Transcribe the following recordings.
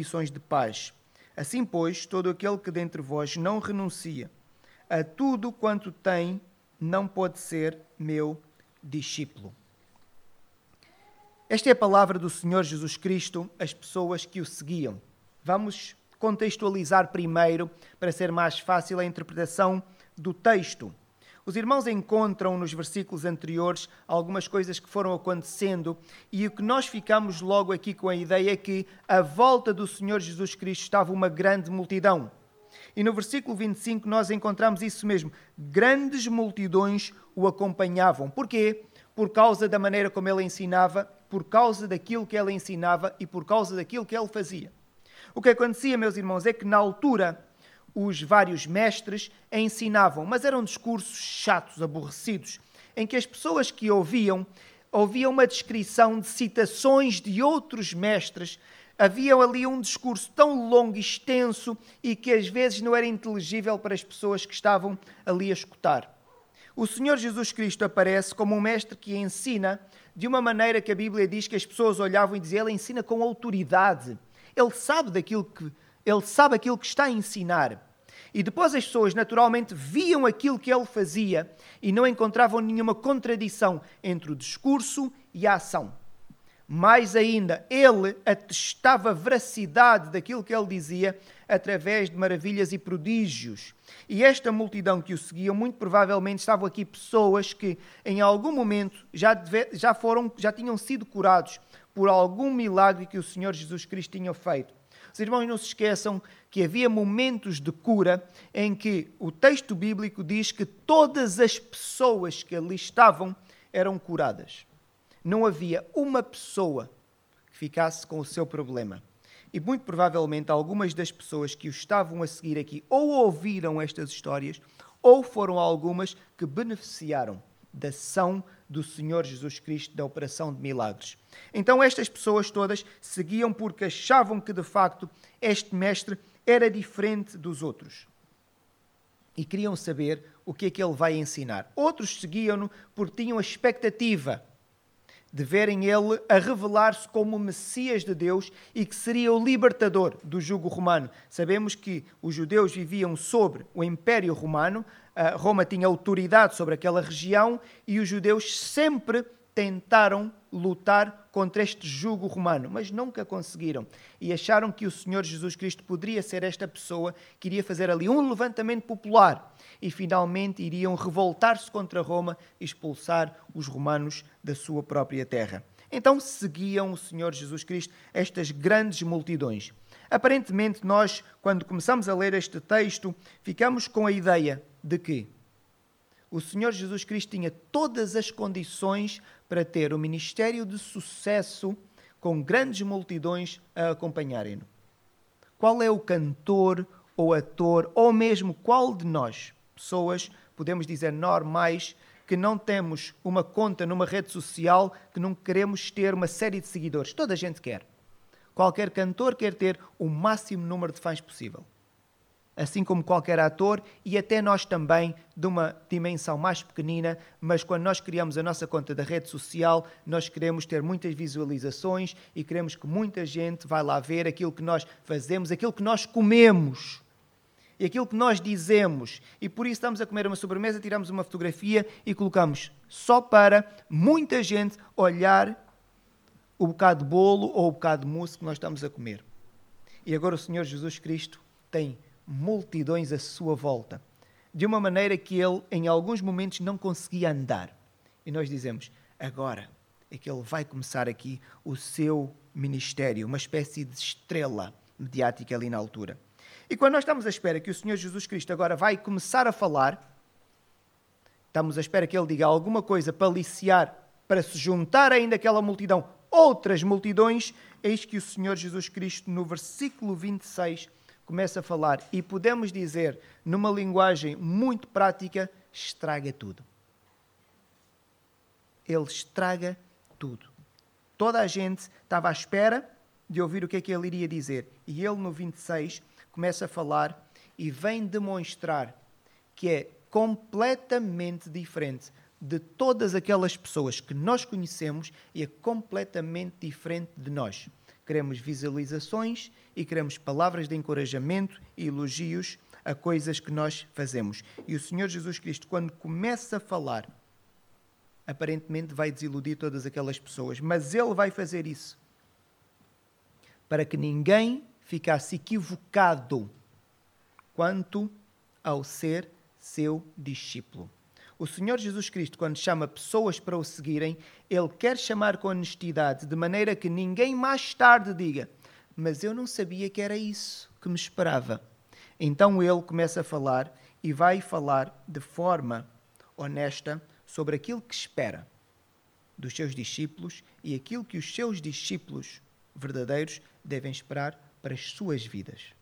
condições de paz. Assim, pois, todo aquele que dentre vós não renuncia a tudo quanto tem, não pode ser meu discípulo. Esta é a palavra do Senhor Jesus Cristo às pessoas que o seguiam. Vamos contextualizar primeiro para ser mais fácil a interpretação do texto. Os irmãos encontram nos versículos anteriores algumas coisas que foram acontecendo e o que nós ficamos logo aqui com a ideia é que à volta do Senhor Jesus Cristo estava uma grande multidão. E no versículo 25 nós encontramos isso mesmo. Grandes multidões o acompanhavam. Porquê? Por causa da maneira como ele ensinava, por causa daquilo que ele ensinava e por causa daquilo que ele fazia. O que acontecia, meus irmãos, é que na altura os vários mestres ensinavam, mas eram discursos chatos, aborrecidos, em que as pessoas que ouviam ouviam uma descrição de citações de outros mestres. Havia ali um discurso tão longo e extenso e que às vezes não era inteligível para as pessoas que estavam ali a escutar. O Senhor Jesus Cristo aparece como um mestre que ensina de uma maneira que a Bíblia diz que as pessoas olhavam e diziam: Ele ensina com autoridade. Ele sabe daquilo que ele sabe aquilo que está a ensinar. E depois as pessoas naturalmente viam aquilo que ele fazia e não encontravam nenhuma contradição entre o discurso e a ação. Mais ainda, ele atestava a veracidade daquilo que ele dizia através de maravilhas e prodígios. E esta multidão que o seguia, muito provavelmente estavam aqui pessoas que em algum momento já, deve, já foram, já tinham sido curados por algum milagre que o Senhor Jesus Cristo tinha feito. Os irmãos não se esqueçam que havia momentos de cura em que o texto bíblico diz que todas as pessoas que ali estavam eram curadas. Não havia uma pessoa que ficasse com o seu problema. E muito provavelmente algumas das pessoas que o estavam a seguir aqui ou ouviram estas histórias ou foram algumas que beneficiaram da ação do Senhor Jesus Cristo da operação de milagres. Então estas pessoas todas seguiam porque achavam que de facto este mestre era diferente dos outros. E queriam saber o que é que ele vai ensinar. Outros seguiam-no porque tinham a expectativa de verem ele a revelar-se como o Messias de Deus e que seria o libertador do jugo romano. Sabemos que os judeus viviam sobre o Império Romano, Roma tinha autoridade sobre aquela região e os judeus sempre tentaram lutar contra este jugo romano, mas nunca conseguiram. E acharam que o Senhor Jesus Cristo poderia ser esta pessoa que iria fazer ali um levantamento popular e finalmente iriam revoltar-se contra Roma e expulsar os romanos da sua própria terra. Então seguiam o Senhor Jesus Cristo estas grandes multidões. Aparentemente, nós, quando começamos a ler este texto, ficamos com a ideia de que o Senhor Jesus Cristo tinha todas as condições para ter um ministério de sucesso com grandes multidões a acompanharem-no. Qual é o cantor ou ator, ou mesmo qual de nós, pessoas, podemos dizer normais, que não temos uma conta numa rede social, que não queremos ter uma série de seguidores? Toda a gente quer. Qualquer cantor quer ter o máximo número de fãs possível assim como qualquer ator e até nós também, de uma dimensão mais pequenina, mas quando nós criamos a nossa conta da rede social, nós queremos ter muitas visualizações e queremos que muita gente vá lá ver aquilo que nós fazemos, aquilo que nós comemos e aquilo que nós dizemos. E por isso estamos a comer uma sobremesa, tiramos uma fotografia e colocamos só para muita gente olhar o bocado de bolo ou o bocado de mousse que nós estamos a comer. E agora o Senhor Jesus Cristo tem multidões à sua volta, de uma maneira que ele, em alguns momentos, não conseguia andar. E nós dizemos: agora é que ele vai começar aqui o seu ministério, uma espécie de estrela mediática ali na altura. E quando nós estamos à espera que o Senhor Jesus Cristo agora vai começar a falar, estamos à espera que ele diga alguma coisa para aliciar, para se juntar ainda àquela multidão, outras multidões, eis que o Senhor Jesus Cristo, no versículo 26, começa a falar e podemos dizer, numa linguagem muito prática, estraga tudo. Ele estraga tudo. Toda a gente estava à espera de ouvir o que é que ele iria dizer. E ele, no 26, começa a falar e vem demonstrar que é completamente diferente de todas aquelas pessoas que nós conhecemos e é completamente diferente de nós Queremos visualizações e queremos palavras de encorajamento e elogios a coisas que nós fazemos. E o Senhor Jesus Cristo, quando começa a falar, aparentemente vai desiludir todas aquelas pessoas, mas ele vai fazer isso para que ninguém ficasse equivocado quanto ao ser seu discípulo. O Senhor Jesus Cristo, quando chama pessoas para o seguirem, ele quer chamar com honestidade, de maneira que ninguém mais tarde diga: Mas eu não sabia que era isso que me esperava. Então ele começa a falar e vai falar de forma honesta sobre aquilo que espera dos seus discípulos e aquilo que os seus discípulos verdadeiros devem esperar para as suas vidas.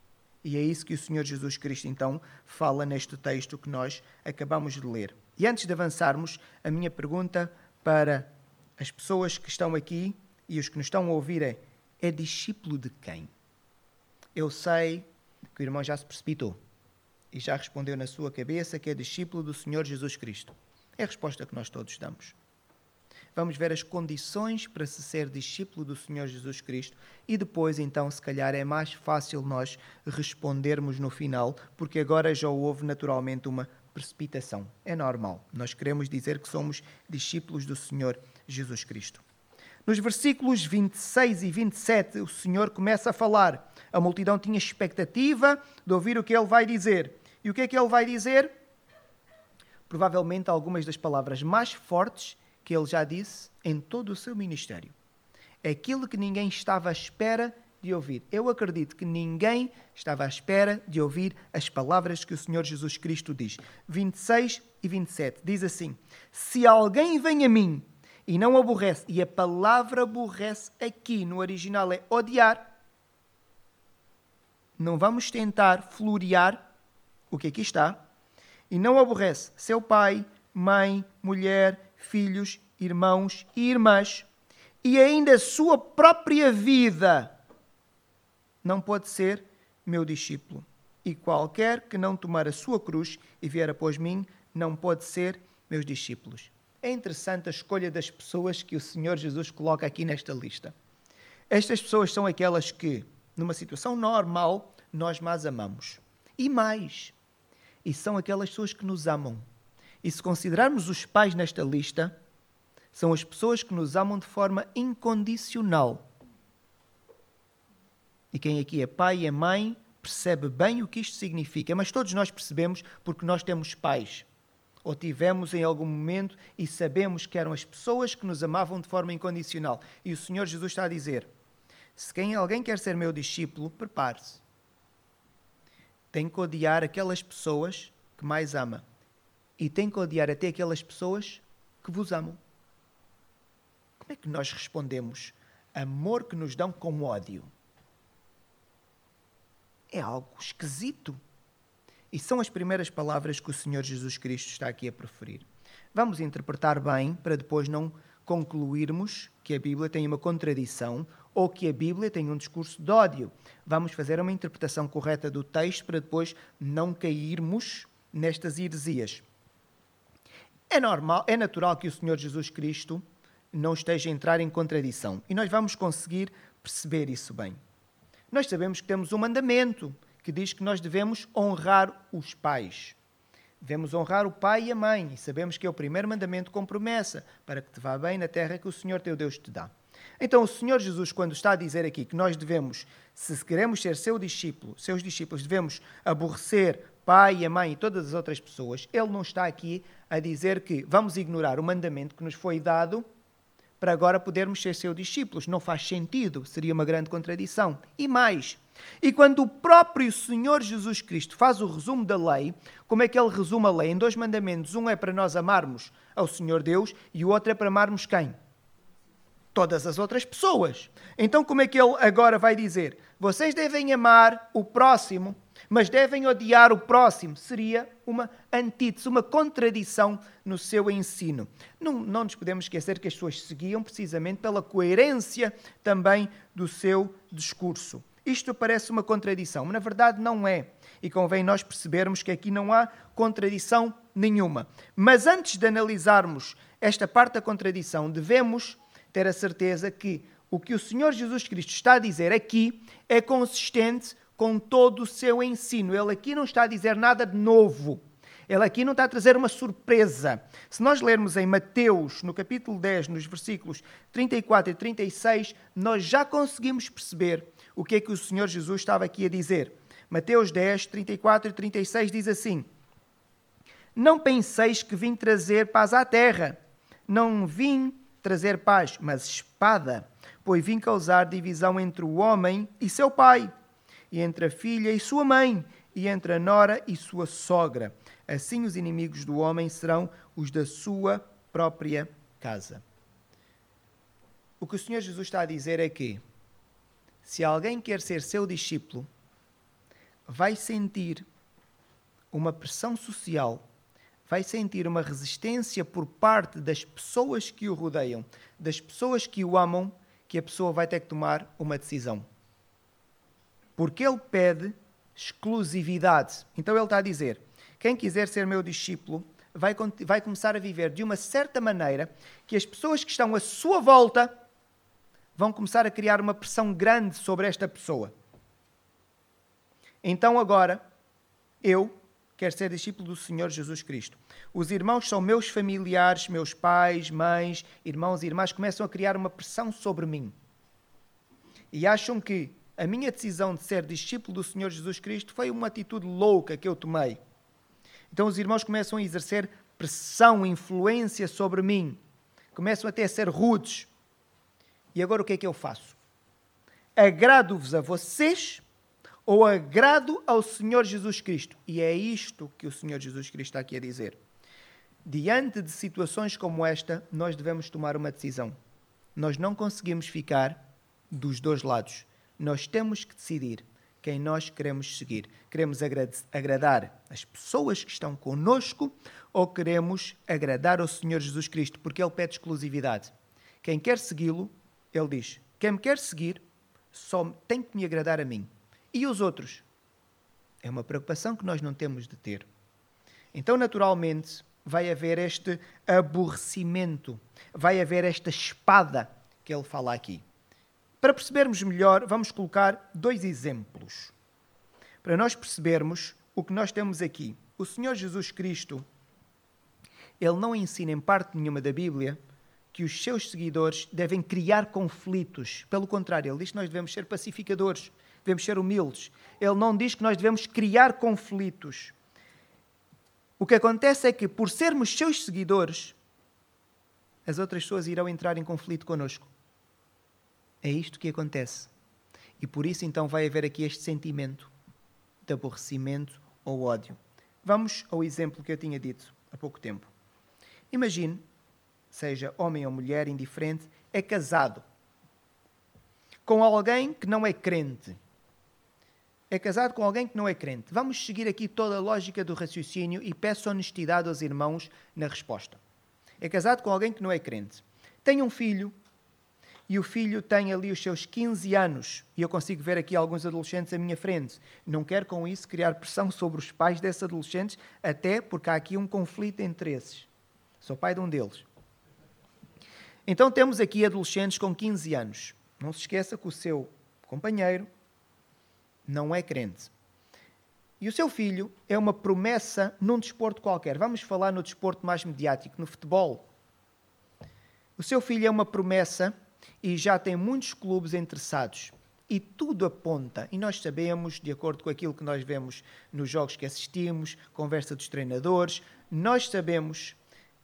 E é isso que o Senhor Jesus Cristo então fala neste texto que nós acabamos de ler. E antes de avançarmos, a minha pergunta para as pessoas que estão aqui e os que nos estão a ouvir é: é discípulo de quem? Eu sei que o irmão já se precipitou e já respondeu na sua cabeça que é discípulo do Senhor Jesus Cristo. É a resposta que nós todos damos vamos ver as condições para se ser discípulo do Senhor Jesus Cristo e depois, então, se calhar é mais fácil nós respondermos no final, porque agora já houve naturalmente uma precipitação. É normal. Nós queremos dizer que somos discípulos do Senhor Jesus Cristo. Nos versículos 26 e 27, o Senhor começa a falar. A multidão tinha expectativa de ouvir o que ele vai dizer. E o que é que ele vai dizer? Provavelmente algumas das palavras mais fortes que ele já disse em todo o seu ministério. Aquilo que ninguém estava à espera de ouvir. Eu acredito que ninguém estava à espera de ouvir as palavras que o Senhor Jesus Cristo diz. 26 e 27 diz assim: Se alguém vem a mim e não aborrece, e a palavra aborrece aqui no original é odiar, não vamos tentar florear o que aqui está, e não aborrece seu pai, mãe, mulher, filhos, irmãos e irmãs, e ainda a sua própria vida, não pode ser meu discípulo. E qualquer que não tomar a sua cruz e vier após mim, não pode ser meus discípulos. É interessante a escolha das pessoas que o Senhor Jesus coloca aqui nesta lista. Estas pessoas são aquelas que, numa situação normal, nós mais amamos. E mais. E são aquelas pessoas que nos amam. E se considerarmos os pais nesta lista, são as pessoas que nos amam de forma incondicional. E quem aqui é pai e é mãe percebe bem o que isto significa, mas todos nós percebemos porque nós temos pais. Ou tivemos em algum momento e sabemos que eram as pessoas que nos amavam de forma incondicional. E o Senhor Jesus está a dizer: se quem alguém quer ser meu discípulo, prepare-se. Tem que odiar aquelas pessoas que mais ama e tem que odiar até aquelas pessoas que vos amam. Como é que nós respondemos amor que nos dão com ódio? É algo esquisito. E são as primeiras palavras que o Senhor Jesus Cristo está aqui a preferir. Vamos interpretar bem para depois não concluirmos que a Bíblia tem uma contradição ou que a Bíblia tem um discurso de ódio. Vamos fazer uma interpretação correta do texto para depois não cairmos nestas heresias. É normal, é natural que o Senhor Jesus Cristo não esteja a entrar em contradição. E nós vamos conseguir perceber isso bem. Nós sabemos que temos um mandamento que diz que nós devemos honrar os pais. Devemos honrar o pai e a mãe. E sabemos que é o primeiro mandamento com promessa, para que te vá bem na terra que o Senhor teu Deus te dá. Então, o Senhor Jesus, quando está a dizer aqui que nós devemos, se queremos ser seu discípulo, seus discípulos, devemos aborrecer pai, a mãe e todas as outras pessoas, ele não está aqui a dizer que vamos ignorar o mandamento que nos foi dado para agora podermos ser seus discípulos. Não faz sentido, seria uma grande contradição. E mais, e quando o próprio Senhor Jesus Cristo faz o resumo da lei, como é que ele resume a lei? Em dois mandamentos. Um é para nós amarmos ao Senhor Deus e o outro é para amarmos quem? Todas as outras pessoas. Então, como é que ele agora vai dizer? Vocês devem amar o próximo mas devem odiar o próximo. Seria uma antítese, uma contradição no seu ensino. Não, não nos podemos esquecer que as pessoas seguiam precisamente pela coerência também do seu discurso. Isto parece uma contradição, mas na verdade não é. E convém nós percebermos que aqui não há contradição nenhuma. Mas antes de analisarmos esta parte da contradição, devemos ter a certeza que o que o Senhor Jesus Cristo está a dizer aqui é consistente com todo o seu ensino. Ele aqui não está a dizer nada de novo. Ele aqui não está a trazer uma surpresa. Se nós lermos em Mateus, no capítulo 10, nos versículos 34 e 36, nós já conseguimos perceber o que é que o Senhor Jesus estava aqui a dizer. Mateus 10, 34 e 36 diz assim: Não penseis que vim trazer paz à terra. Não vim trazer paz, mas espada, pois vim causar divisão entre o homem e seu pai, e entre a filha e sua mãe, e entre a nora e sua sogra. Assim os inimigos do homem serão os da sua própria casa. O que o Senhor Jesus está a dizer é que, se alguém quer ser seu discípulo, vai sentir uma pressão social, vai sentir uma resistência por parte das pessoas que o rodeiam, das pessoas que o amam, que a pessoa vai ter que tomar uma decisão. Porque ele pede exclusividade. Então ele está a dizer: quem quiser ser meu discípulo vai, vai começar a viver de uma certa maneira que as pessoas que estão à sua volta vão começar a criar uma pressão grande sobre esta pessoa. Então agora, eu quero ser discípulo do Senhor Jesus Cristo. Os irmãos são meus familiares, meus pais, mães, irmãos e irmãs, começam a criar uma pressão sobre mim. E acham que a minha decisão de ser discípulo do Senhor Jesus Cristo foi uma atitude louca que eu tomei. Então os irmãos começam a exercer pressão, influência sobre mim. Começam até a ser rudes. E agora o que é que eu faço? Agrado-vos a vocês ou agrado ao Senhor Jesus Cristo. E é isto que o Senhor Jesus Cristo está aqui a dizer. Diante de situações como esta, nós devemos tomar uma decisão. Nós não conseguimos ficar dos dois lados. Nós temos que decidir quem nós queremos seguir. Queremos agradar as pessoas que estão conosco ou queremos agradar ao Senhor Jesus Cristo, porque Ele pede exclusividade. Quem quer segui-lo, Ele diz: quem me quer seguir só tem que me agradar a mim. E os outros? É uma preocupação que nós não temos de ter. Então, naturalmente, vai haver este aborrecimento, vai haver esta espada que ele fala aqui. Para percebermos melhor, vamos colocar dois exemplos. Para nós percebermos o que nós temos aqui. O Senhor Jesus Cristo, ele não ensina em parte nenhuma da Bíblia que os seus seguidores devem criar conflitos. Pelo contrário, ele diz que nós devemos ser pacificadores devemos ser humildes. Ele não diz que nós devemos criar conflitos. O que acontece é que, por sermos seus seguidores, as outras pessoas irão entrar em conflito conosco. É isto que acontece. E por isso, então, vai haver aqui este sentimento de aborrecimento ou ódio. Vamos ao exemplo que eu tinha dito há pouco tempo. Imagine, seja homem ou mulher, indiferente, é casado com alguém que não é crente é casado com alguém que não é crente. Vamos seguir aqui toda a lógica do raciocínio e peço honestidade aos irmãos na resposta. É casado com alguém que não é crente. Tem um filho e o filho tem ali os seus 15 anos. E eu consigo ver aqui alguns adolescentes à minha frente. Não quero com isso criar pressão sobre os pais desses adolescentes, até porque há aqui um conflito de interesses. Sou pai de um deles. Então temos aqui adolescentes com 15 anos. Não se esqueça que o seu companheiro não é crente. E o seu filho é uma promessa num desporto qualquer. Vamos falar no desporto mais mediático, no futebol. O seu filho é uma promessa e já tem muitos clubes interessados. E tudo aponta, e nós sabemos, de acordo com aquilo que nós vemos nos jogos que assistimos, conversa dos treinadores, nós sabemos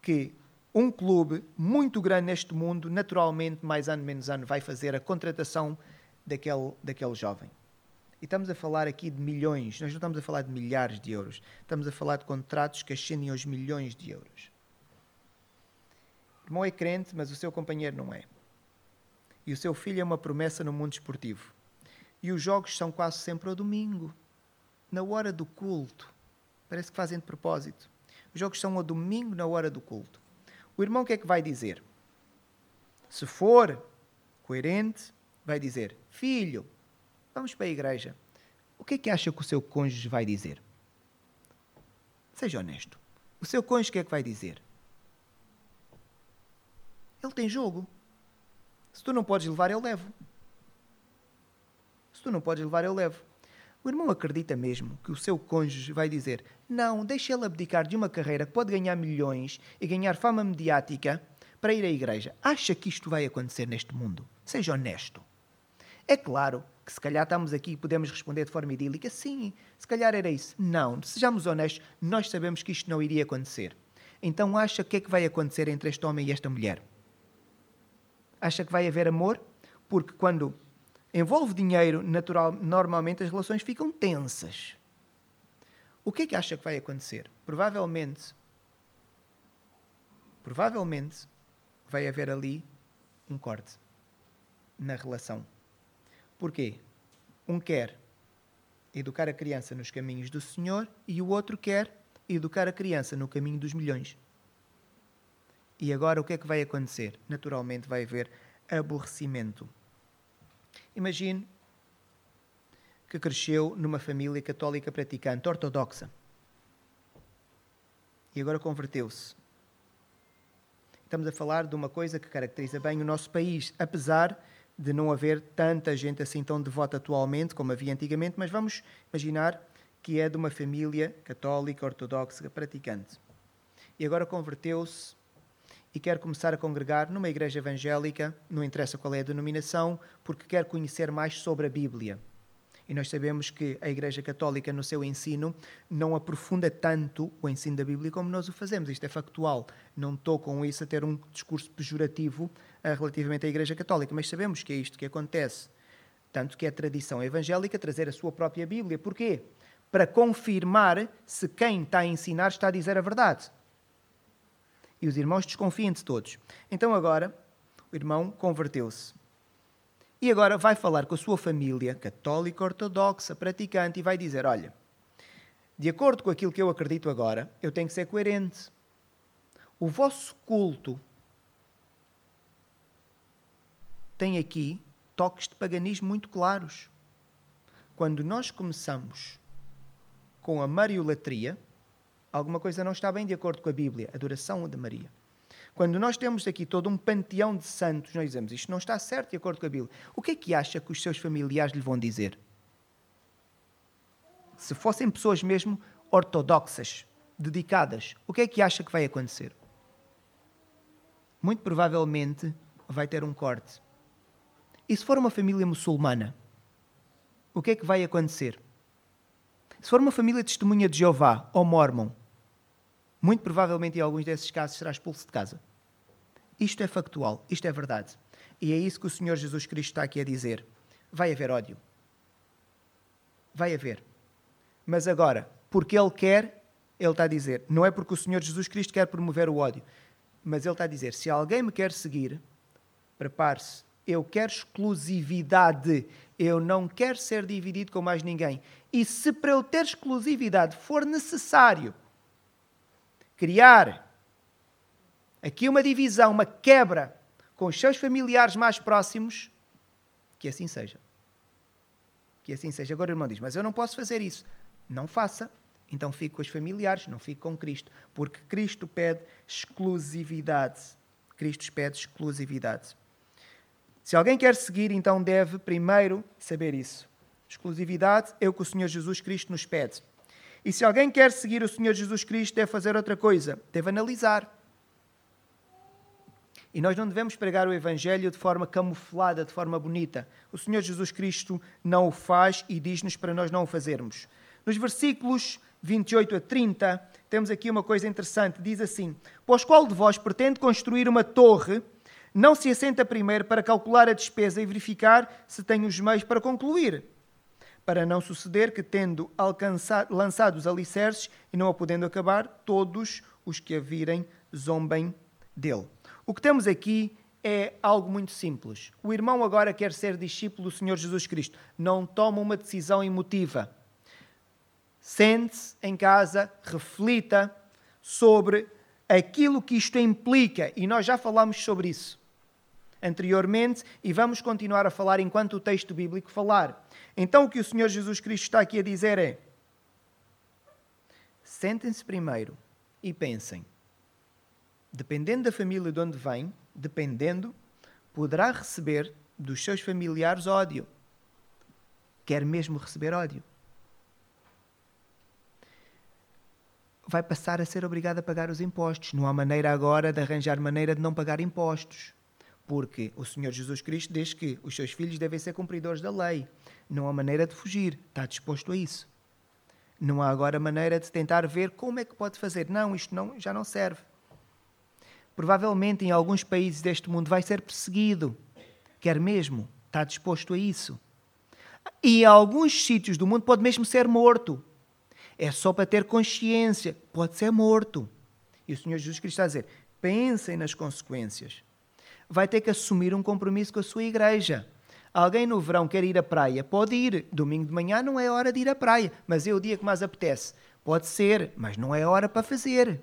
que um clube muito grande neste mundo, naturalmente, mais ano menos ano, vai fazer a contratação daquele, daquele jovem. E estamos a falar aqui de milhões, nós não estamos a falar de milhares de euros, estamos a falar de contratos que ascendem aos milhões de euros. O irmão é crente, mas o seu companheiro não é. E o seu filho é uma promessa no mundo esportivo. E os jogos são quase sempre ao domingo, na hora do culto. Parece que fazem de propósito. Os jogos são ao domingo, na hora do culto. O irmão o que é que vai dizer? Se for coerente, vai dizer: Filho, Vamos para a igreja. O que é que acha que o seu cônjuge vai dizer? Seja honesto. O seu cônjuge o que é que vai dizer? Ele tem jogo. Se tu não podes levar, eu levo. Se tu não podes levar, eu levo. O irmão acredita mesmo que o seu cônjuge vai dizer: Não, deixa ele abdicar de uma carreira que pode ganhar milhões e ganhar fama mediática para ir à igreja. Acha que isto vai acontecer neste mundo? Seja honesto. É claro que se calhar estamos aqui e podemos responder de forma idílica: Sim, se calhar era isso. Não, sejamos honestos, nós sabemos que isto não iria acontecer. Então acha que é que vai acontecer entre este homem e esta mulher? Acha que vai haver amor? Porque quando envolve dinheiro, natural, normalmente as relações ficam tensas. O que é que acha que vai acontecer? Provavelmente, provavelmente vai haver ali um corte na relação. Porquê? Um quer educar a criança nos caminhos do Senhor e o outro quer educar a criança no caminho dos milhões. E agora o que é que vai acontecer? Naturalmente vai haver aborrecimento. Imagine que cresceu numa família católica praticante, ortodoxa. E agora converteu-se. Estamos a falar de uma coisa que caracteriza bem o nosso país, apesar de não haver tanta gente assim tão devota atualmente como havia antigamente, mas vamos imaginar que é de uma família católica, ortodoxa, praticante. E agora converteu-se e quer começar a congregar numa igreja evangélica, não interessa qual é a denominação, porque quer conhecer mais sobre a Bíblia. E nós sabemos que a Igreja Católica, no seu ensino, não aprofunda tanto o ensino da Bíblia como nós o fazemos. Isto é factual. Não estou com isso a ter um discurso pejorativo uh, relativamente à Igreja Católica, mas sabemos que é isto que acontece. Tanto que é tradição evangélica trazer a sua própria Bíblia. Porquê? Para confirmar se quem está a ensinar está a dizer a verdade e os irmãos desconfiam de todos. Então agora o irmão converteu-se. E agora vai falar com a sua família, católica, ortodoxa, praticante, e vai dizer: Olha, de acordo com aquilo que eu acredito agora, eu tenho que ser coerente. O vosso culto tem aqui toques de paganismo muito claros. Quando nós começamos com a mariolatria, alguma coisa não está bem de acordo com a Bíblia, a adoração de Maria. Quando nós temos aqui todo um panteão de santos, nós dizemos isto não está certo de acordo com a Bíblia. O que é que acha que os seus familiares lhe vão dizer? Se fossem pessoas mesmo ortodoxas, dedicadas, o que é que acha que vai acontecer? Muito provavelmente vai ter um corte. E se for uma família muçulmana, o que é que vai acontecer? Se for uma família testemunha de Jeová ou mormon, muito provavelmente em alguns desses casos será expulso de casa. Isto é factual, isto é verdade. E é isso que o Senhor Jesus Cristo está aqui a dizer. Vai haver ódio. Vai haver. Mas agora, porque Ele quer, Ele está a dizer, não é porque o Senhor Jesus Cristo quer promover o ódio, mas Ele está a dizer: se alguém me quer seguir, prepare-se. Eu quero exclusividade. Eu não quero ser dividido com mais ninguém. E se para eu ter exclusividade for necessário criar aqui uma divisão, uma quebra com os seus familiares mais próximos, que assim seja. Que assim seja. Agora o irmão diz: Mas eu não posso fazer isso. Não faça. Então fique com os familiares, não fique com Cristo. Porque Cristo pede exclusividade. Cristo pede exclusividade. Se alguém quer seguir, então deve primeiro saber isso. Exclusividade é o que o Senhor Jesus Cristo nos pede. E se alguém quer seguir o Senhor Jesus Cristo, deve fazer outra coisa, deve analisar. E nós não devemos pregar o Evangelho de forma camuflada, de forma bonita. O Senhor Jesus Cristo não o faz e diz-nos para nós não o fazermos. Nos versículos 28 a 30, temos aqui uma coisa interessante. Diz assim: Pois qual de vós pretende construir uma torre, não se assenta primeiro para calcular a despesa e verificar se tem os meios para concluir? Para não suceder que, tendo alcançado, lançado os alicerces e não a podendo acabar, todos os que a virem zombem dele. O que temos aqui é algo muito simples. O irmão agora quer ser discípulo do Senhor Jesus Cristo. Não toma uma decisão emotiva. Sente-se em casa, reflita sobre aquilo que isto implica. E nós já falamos sobre isso anteriormente e vamos continuar a falar enquanto o texto bíblico falar. Então o que o Senhor Jesus Cristo está aqui a dizer é: sentem-se primeiro e pensem. Dependendo da família de onde vêm, dependendo, poderá receber dos seus familiares ódio. Quer mesmo receber ódio. Vai passar a ser obrigado a pagar os impostos. Não há maneira agora de arranjar maneira de não pagar impostos. Porque o Senhor Jesus Cristo diz que os seus filhos devem ser cumpridores da lei. Não há maneira de fugir. Está disposto a isso. Não há agora maneira de tentar ver como é que pode fazer. Não, isto não, já não serve. Provavelmente em alguns países deste mundo vai ser perseguido. Quer mesmo. Está disposto a isso. E em alguns sítios do mundo pode mesmo ser morto. É só para ter consciência. Pode ser morto. E o Senhor Jesus Cristo está a dizer: pensem nas consequências vai ter que assumir um compromisso com a sua igreja. Alguém no verão quer ir à praia, pode ir. Domingo de manhã não é hora de ir à praia, mas é o dia que mais apetece. Pode ser, mas não é hora para fazer.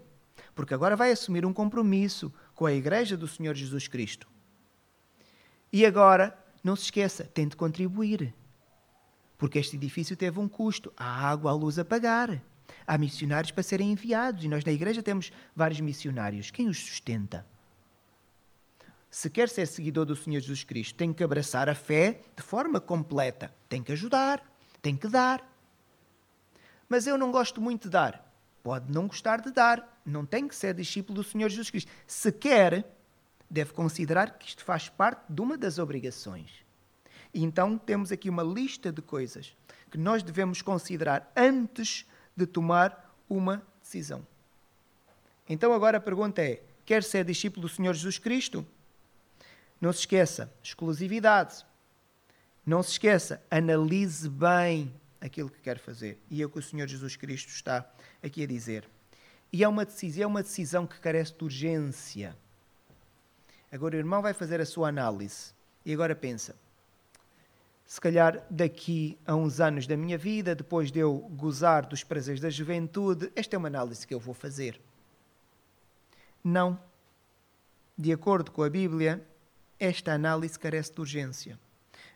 Porque agora vai assumir um compromisso com a igreja do Senhor Jesus Cristo. E agora, não se esqueça, tente contribuir. Porque este edifício teve um custo. Há água, há luz a pagar. Há missionários para serem enviados. E nós na igreja temos vários missionários. Quem os sustenta? Se quer ser seguidor do Senhor Jesus Cristo, tem que abraçar a fé de forma completa. Tem que ajudar, tem que dar. Mas eu não gosto muito de dar. Pode não gostar de dar. Não tem que ser discípulo do Senhor Jesus Cristo. Se quer, deve considerar que isto faz parte de uma das obrigações. E então temos aqui uma lista de coisas que nós devemos considerar antes de tomar uma decisão. Então agora a pergunta é: quer ser discípulo do Senhor Jesus Cristo? Não se esqueça, exclusividade. Não se esqueça, analise bem aquilo que quer fazer. E é o que o Senhor Jesus Cristo está aqui a dizer. E é uma decisão, é uma decisão que carece de urgência. Agora o irmão vai fazer a sua análise. E agora pensa: se calhar daqui a uns anos da minha vida, depois de eu gozar dos prazeres da juventude, esta é uma análise que eu vou fazer. Não. De acordo com a Bíblia, esta análise carece de urgência.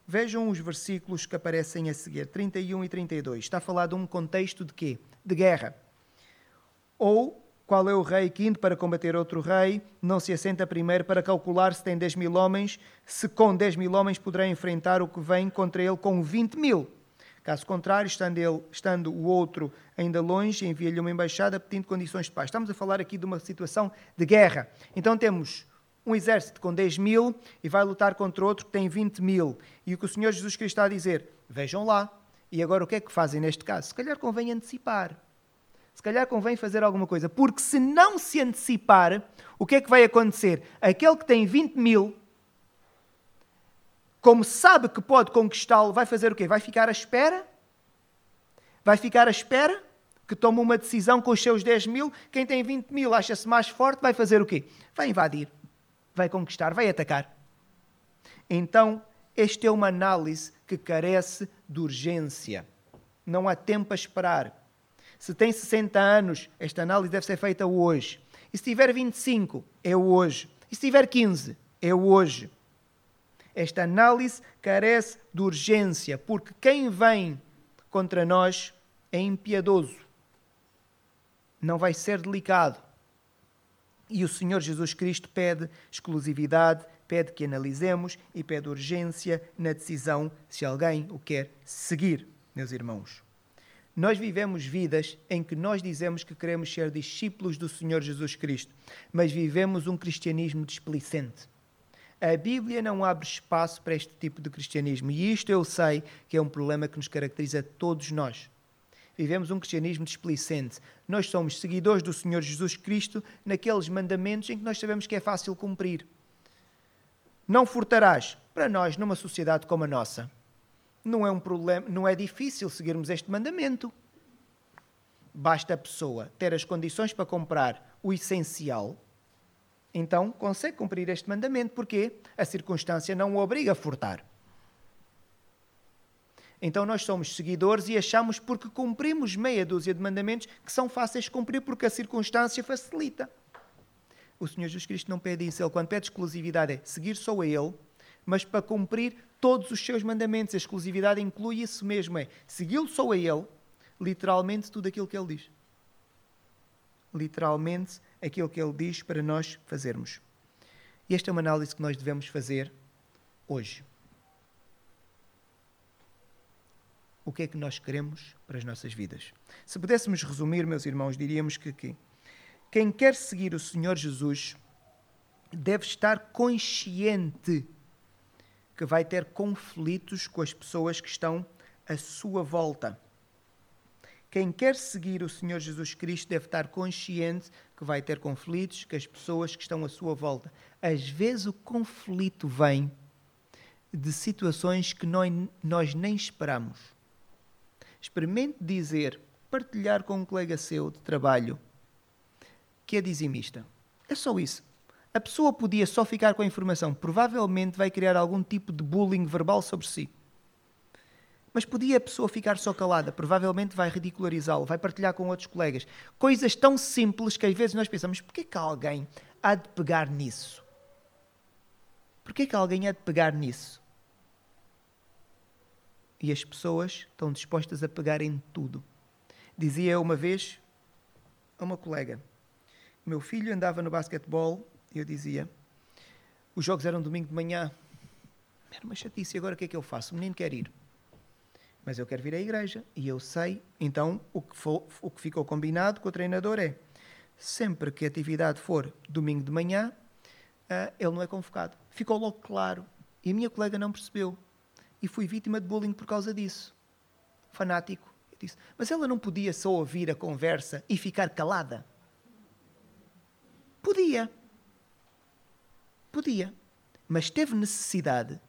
Vejam os versículos que aparecem a seguir, 31 e 32. Está a falar de um contexto de quê? De guerra. Ou qual é o rei que, indo para combater outro rei, não se assenta primeiro para calcular se tem 10 mil homens, se com 10 mil homens poderá enfrentar o que vem contra ele com 20 mil. Caso contrário, estando, ele, estando o outro ainda longe, envia-lhe uma embaixada pedindo condições de paz. Estamos a falar aqui de uma situação de guerra. Então temos um exército com 10 mil e vai lutar contra outro que tem 20 mil. E o que o Senhor Jesus Cristo está a dizer, vejam lá. E agora o que é que fazem neste caso? Se calhar convém antecipar. Se calhar convém fazer alguma coisa. Porque se não se antecipar, o que é que vai acontecer? Aquele que tem 20 mil, como sabe que pode conquistá-lo, vai fazer o quê? Vai ficar à espera? Vai ficar à espera? Que toma uma decisão com os seus 10 mil. Quem tem 20 mil acha-se mais forte, vai fazer o quê? Vai invadir vai conquistar, vai atacar. Então, esta é uma análise que carece de urgência. Não há tempo a esperar. Se tem 60 anos, esta análise deve ser feita hoje. E se tiver 25, é hoje. E se tiver 15, é hoje. Esta análise carece de urgência, porque quem vem contra nós é impiedoso. Não vai ser delicado. E o Senhor Jesus Cristo pede exclusividade, pede que analisemos e pede urgência na decisão se alguém o quer seguir, meus irmãos. Nós vivemos vidas em que nós dizemos que queremos ser discípulos do Senhor Jesus Cristo, mas vivemos um cristianismo displicente. A Bíblia não abre espaço para este tipo de cristianismo e isto eu sei que é um problema que nos caracteriza todos nós vivemos um cristianismo displicente. Nós somos seguidores do Senhor Jesus Cristo naqueles mandamentos em que nós sabemos que é fácil cumprir. Não furtarás. Para nós, numa sociedade como a nossa, não é um problema, não é difícil seguirmos este mandamento. Basta a pessoa ter as condições para comprar o essencial, então consegue cumprir este mandamento, porque a circunstância não o obriga a furtar. Então nós somos seguidores e achamos porque cumprimos meia dúzia de mandamentos que são fáceis de cumprir porque a circunstância facilita. O Senhor Jesus Cristo não pede isso. Ele, quando pede exclusividade, é seguir só a Ele, mas para cumprir todos os seus mandamentos. A exclusividade inclui isso mesmo: é segui-lo só a Ele, literalmente tudo aquilo que Ele diz. Literalmente aquilo que Ele diz para nós fazermos. E esta é uma análise que nós devemos fazer hoje. O que é que nós queremos para as nossas vidas? Se pudéssemos resumir, meus irmãos, diríamos que, que quem quer seguir o Senhor Jesus deve estar consciente que vai ter conflitos com as pessoas que estão à sua volta. Quem quer seguir o Senhor Jesus Cristo deve estar consciente que vai ter conflitos com as pessoas que estão à sua volta. Às vezes o conflito vem de situações que nós, nós nem esperamos. Experimente dizer, partilhar com um colega seu de trabalho que é dizimista. É só isso. A pessoa podia só ficar com a informação, provavelmente vai criar algum tipo de bullying verbal sobre si. Mas podia a pessoa ficar só calada, provavelmente vai ridicularizá-lo, vai partilhar com outros colegas. Coisas tão simples que às vezes nós pensamos, porquê que alguém há de pegar nisso? Porquê que alguém há de pegar nisso? E as pessoas estão dispostas a pegar em tudo. Dizia uma vez a uma colega, meu filho andava no basquetebol e eu dizia: os jogos eram domingo de manhã. Era uma chatice, agora o que é que eu faço? O menino quer ir. Mas eu quero vir à igreja e eu sei. Então, o que, for, o que ficou combinado com o treinador é: sempre que a atividade for domingo de manhã, uh, ele não é convocado. Ficou logo claro. E a minha colega não percebeu. E fui vítima de bullying por causa disso. Fanático. Eu disse, mas ela não podia só ouvir a conversa e ficar calada? Podia. Podia. Mas teve necessidade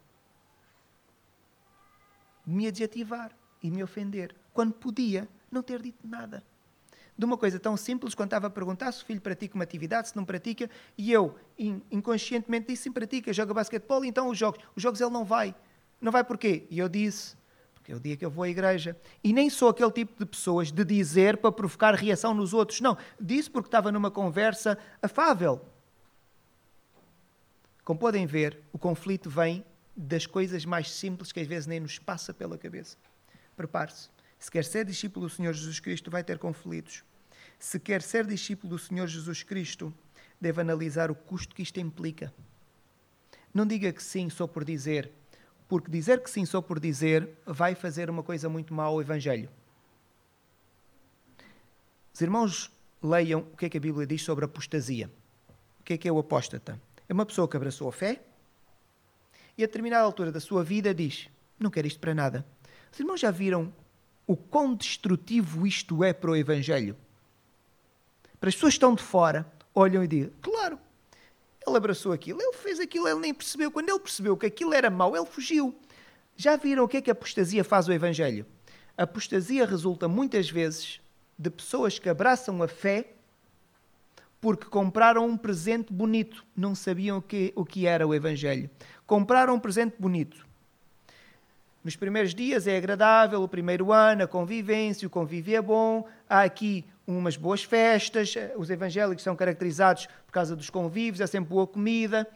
de me adjetivar e me ofender, quando podia não ter dito nada. De uma coisa tão simples quando estava a perguntar se o filho pratica uma atividade, se não pratica, e eu inconscientemente disse sim pratica, joga basquetebol, então os jogos. Os jogos ele não vai. Não vai porquê? E eu disse, porque é o dia que eu vou à igreja. E nem sou aquele tipo de pessoas de dizer para provocar reação nos outros. Não, disse porque estava numa conversa afável. Como podem ver, o conflito vem das coisas mais simples que às vezes nem nos passa pela cabeça. Prepare-se. Se quer ser discípulo do Senhor Jesus Cristo, vai ter conflitos. Se quer ser discípulo do Senhor Jesus Cristo, deve analisar o custo que isto implica. Não diga que sim só por dizer, porque dizer que sim só por dizer vai fazer uma coisa muito má ao Evangelho. Os irmãos leiam o que é que a Bíblia diz sobre apostasia. O que é que é o apóstata? É uma pessoa que abraçou a fé e a determinada altura da sua vida diz: Não quero isto para nada. Os irmãos já viram o quão destrutivo isto é para o Evangelho? Para as pessoas que estão de fora, olham e dizem: Claro, ele abraçou aquilo, ele fez aquilo, ele nem percebeu. Quando ele percebeu que aquilo era mau, ele fugiu. Já viram o que é que a apostasia faz ao Evangelho? A apostasia resulta muitas vezes de pessoas que abraçam a fé porque compraram um presente bonito, não sabiam o que, o que era o Evangelho. Compraram um presente bonito. Nos primeiros dias é agradável, o primeiro ano, a convivência, o convívio é bom, há aqui umas boas festas, os evangélicos são caracterizados por causa dos convívios, é sempre boa comida.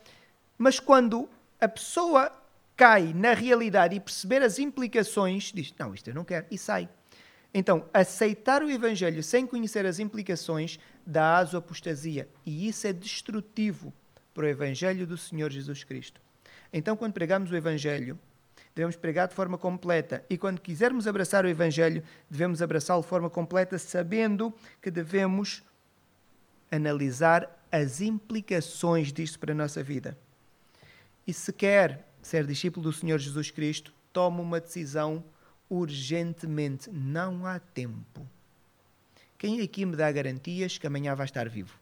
Mas quando a pessoa cai na realidade e perceber as implicações, diz: Não, isto eu não quero, e sai. Então, aceitar o Evangelho sem conhecer as implicações dá aso apostasia. E isso é destrutivo para o Evangelho do Senhor Jesus Cristo. Então, quando pregamos o Evangelho, devemos pregar de forma completa. E quando quisermos abraçar o Evangelho, devemos abraçá-lo de forma completa, sabendo que devemos analisar as implicações disto para a nossa vida. E se quer ser discípulo do Senhor Jesus Cristo, tome uma decisão urgentemente. Não há tempo. Quem aqui me dá garantias que amanhã vai estar vivo?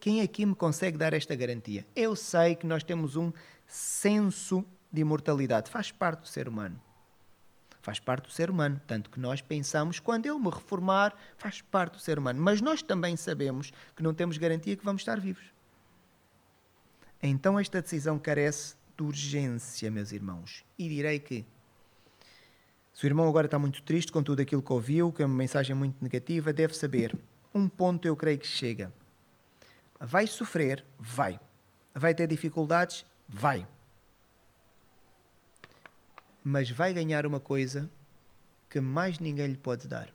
Quem aqui me consegue dar esta garantia? Eu sei que nós temos um senso de imortalidade. Faz parte do ser humano. Faz parte do ser humano. Tanto que nós pensamos, quando eu me reformar, faz parte do ser humano. Mas nós também sabemos que não temos garantia que vamos estar vivos. Então esta decisão carece de urgência, meus irmãos. E direi que, se o irmão agora está muito triste com tudo aquilo que ouviu, que é uma mensagem muito negativa, deve saber: um ponto eu creio que chega. Vai sofrer? Vai. Vai ter dificuldades? Vai. Mas vai ganhar uma coisa que mais ninguém lhe pode dar.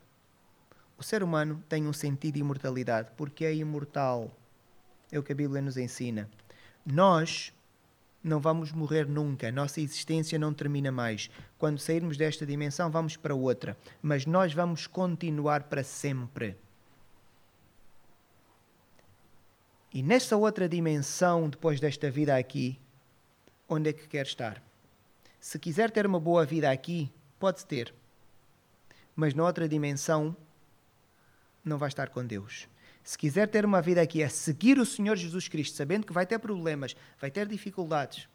O ser humano tem um sentido de imortalidade porque é imortal. É o que a Bíblia nos ensina. Nós não vamos morrer nunca, nossa existência não termina mais. Quando sairmos desta dimensão, vamos para outra, mas nós vamos continuar para sempre. E nessa outra dimensão, depois desta vida aqui, onde é que quer estar? Se quiser ter uma boa vida aqui, pode ter. Mas na outra dimensão, não vai estar com Deus. Se quiser ter uma vida aqui a seguir o Senhor Jesus Cristo, sabendo que vai ter problemas, vai ter dificuldades,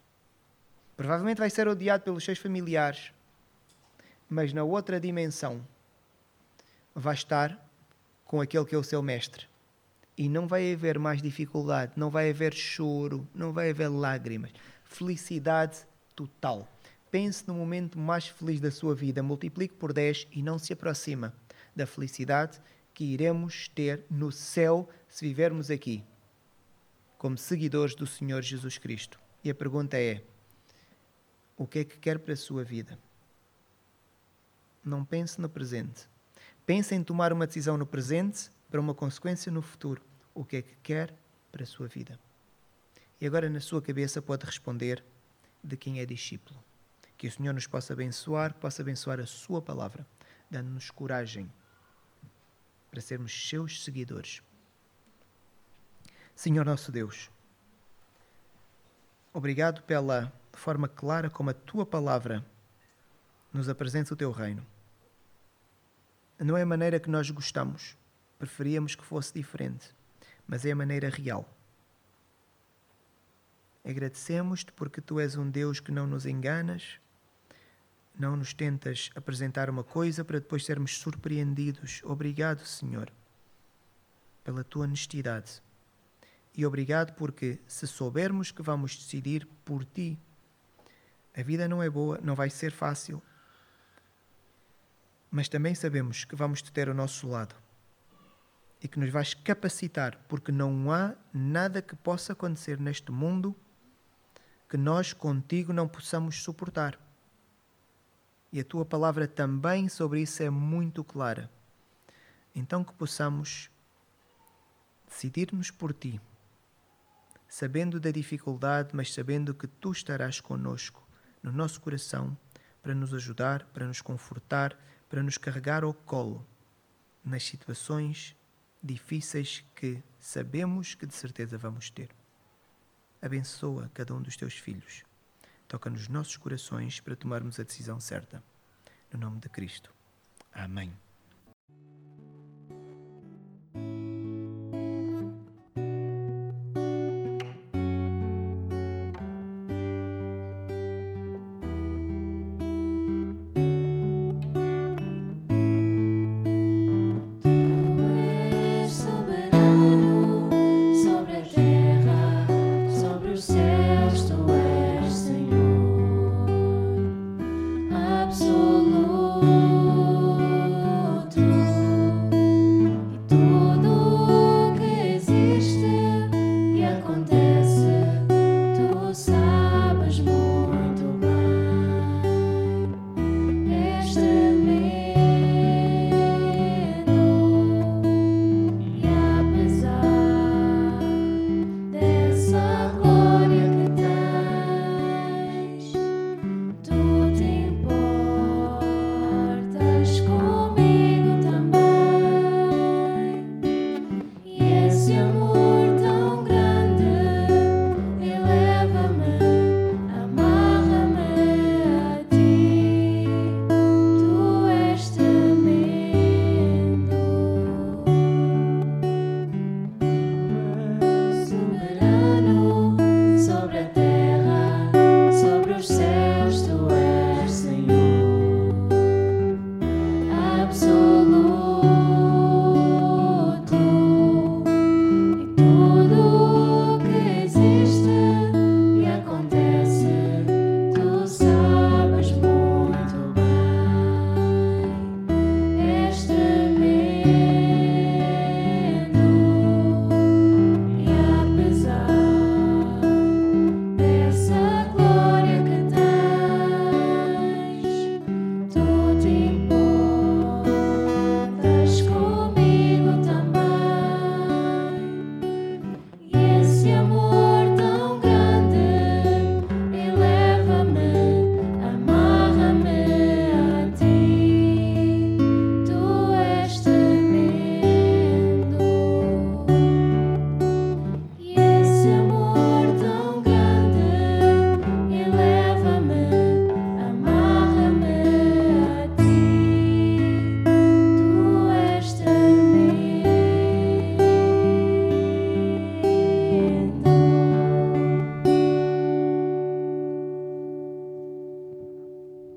provavelmente vai ser odiado pelos seus familiares, mas na outra dimensão vai estar com aquele que é o seu mestre. E não vai haver mais dificuldade, não vai haver choro, não vai haver lágrimas. Felicidade total. Pense no momento mais feliz da sua vida, multiplique por 10 e não se aproxima da felicidade que iremos ter no céu se vivermos aqui, como seguidores do Senhor Jesus Cristo. E a pergunta é: o que é que quer para a sua vida? Não pense no presente. Pense em tomar uma decisão no presente para uma consequência no futuro. O que é que quer para a sua vida? E agora na sua cabeça pode responder de quem é discípulo. Que o Senhor nos possa abençoar, possa abençoar a sua palavra, dando-nos coragem para sermos seus seguidores. Senhor nosso Deus, obrigado pela forma clara como a tua palavra nos apresenta o teu reino. Não é a maneira que nós gostamos, preferíamos que fosse diferente, mas é a maneira real. Agradecemos-te porque tu és um Deus que não nos enganas não nos tentas apresentar uma coisa para depois sermos surpreendidos. Obrigado, Senhor, pela tua honestidade. E obrigado porque, se soubermos que vamos decidir por ti, a vida não é boa, não vai ser fácil. Mas também sabemos que vamos te ter ao nosso lado e que nos vais capacitar, porque não há nada que possa acontecer neste mundo que nós contigo não possamos suportar. E a tua palavra também sobre isso é muito clara. Então que possamos decidir-nos por ti, sabendo da dificuldade, mas sabendo que tu estarás conosco no nosso coração para nos ajudar, para nos confortar, para nos carregar ao colo nas situações difíceis que sabemos que de certeza vamos ter. Abençoa cada um dos teus filhos toca nos nossos corações para tomarmos a decisão certa. No nome de Cristo. Amém.